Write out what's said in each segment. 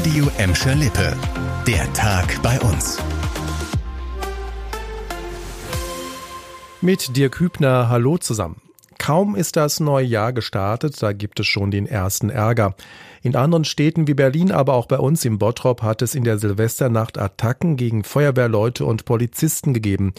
Radio Emscher Lippe. Der Tag bei uns. Mit Dirk Hübner, hallo zusammen. Kaum ist das neue Jahr gestartet, da gibt es schon den ersten Ärger. In anderen Städten wie Berlin, aber auch bei uns im Bottrop hat es in der Silvesternacht Attacken gegen Feuerwehrleute und Polizisten gegeben.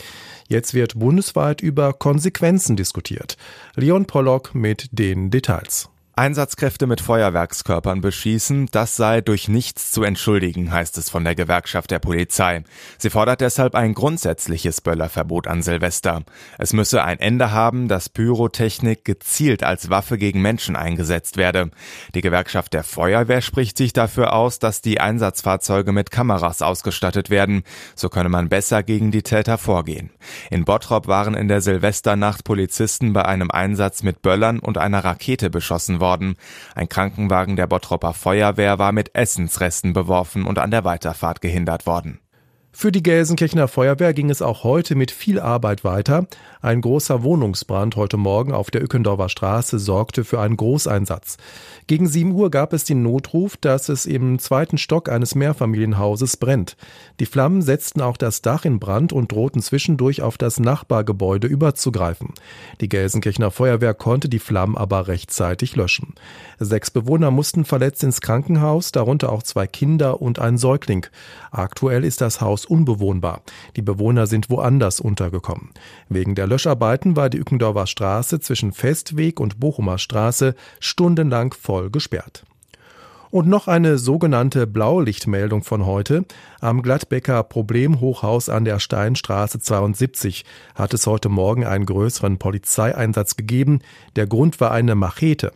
Jetzt wird bundesweit über Konsequenzen diskutiert. Leon Pollock mit den Details. Einsatzkräfte mit Feuerwerkskörpern beschießen, das sei durch nichts zu entschuldigen, heißt es von der Gewerkschaft der Polizei. Sie fordert deshalb ein grundsätzliches Böllerverbot an Silvester. Es müsse ein Ende haben, dass Pyrotechnik gezielt als Waffe gegen Menschen eingesetzt werde. Die Gewerkschaft der Feuerwehr spricht sich dafür aus, dass die Einsatzfahrzeuge mit Kameras ausgestattet werden. So könne man besser gegen die Täter vorgehen. In Bottrop waren in der Silvesternacht Polizisten bei einem Einsatz mit Böllern und einer Rakete beschossen worden. Ein Krankenwagen der Bottropper Feuerwehr war mit Essensresten beworfen und an der Weiterfahrt gehindert worden. Für die Gelsenkirchener Feuerwehr ging es auch heute mit viel Arbeit weiter. Ein großer Wohnungsbrand heute Morgen auf der Ückendorfer Straße sorgte für einen Großeinsatz. Gegen 7 Uhr gab es den Notruf, dass es im zweiten Stock eines Mehrfamilienhauses brennt. Die Flammen setzten auch das Dach in Brand und drohten zwischendurch auf das Nachbargebäude überzugreifen. Die Gelsenkirchener Feuerwehr konnte die Flammen aber rechtzeitig löschen. Sechs Bewohner mussten verletzt ins Krankenhaus, darunter auch zwei Kinder und ein Säugling. Aktuell ist das Haus unbewohnbar. Die Bewohner sind woanders untergekommen. Wegen der Löscharbeiten war die Ückendorfer Straße zwischen Festweg und Bochumer Straße stundenlang voll gesperrt. Und noch eine sogenannte Blaulichtmeldung von heute. Am Gladbecker Problemhochhaus an der Steinstraße 72 hat es heute Morgen einen größeren Polizeieinsatz gegeben. Der Grund war eine Machete.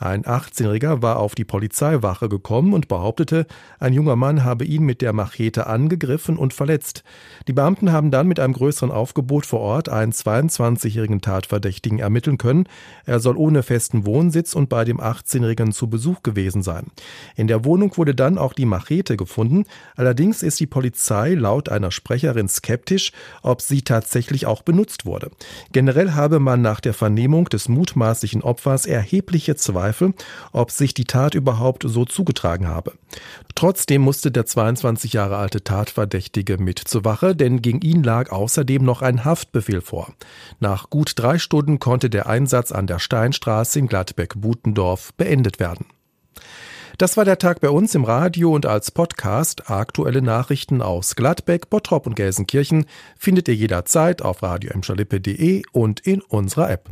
Ein 18-Jähriger war auf die Polizeiwache gekommen und behauptete, ein junger Mann habe ihn mit der Machete angegriffen und verletzt. Die Beamten haben dann mit einem größeren Aufgebot vor Ort einen 22-jährigen Tatverdächtigen ermitteln können. Er soll ohne festen Wohnsitz und bei dem 18-Jährigen zu Besuch gewesen sein. In der Wohnung wurde dann auch die Machete gefunden. Allerdings ist die Polizei laut einer Sprecherin skeptisch, ob sie tatsächlich auch benutzt wurde. Generell habe man nach der Vernehmung des mutmaßlichen Opfers erhebliche Zweifel Zweifel, ob sich die Tat überhaupt so zugetragen habe. Trotzdem musste der 22 Jahre alte Tatverdächtige mit zur Wache, denn gegen ihn lag außerdem noch ein Haftbefehl vor. Nach gut drei Stunden konnte der Einsatz an der Steinstraße in Gladbeck-Butendorf beendet werden. Das war der Tag bei uns im Radio und als Podcast. Aktuelle Nachrichten aus Gladbeck, Bottrop und Gelsenkirchen findet ihr jederzeit auf radio und in unserer App.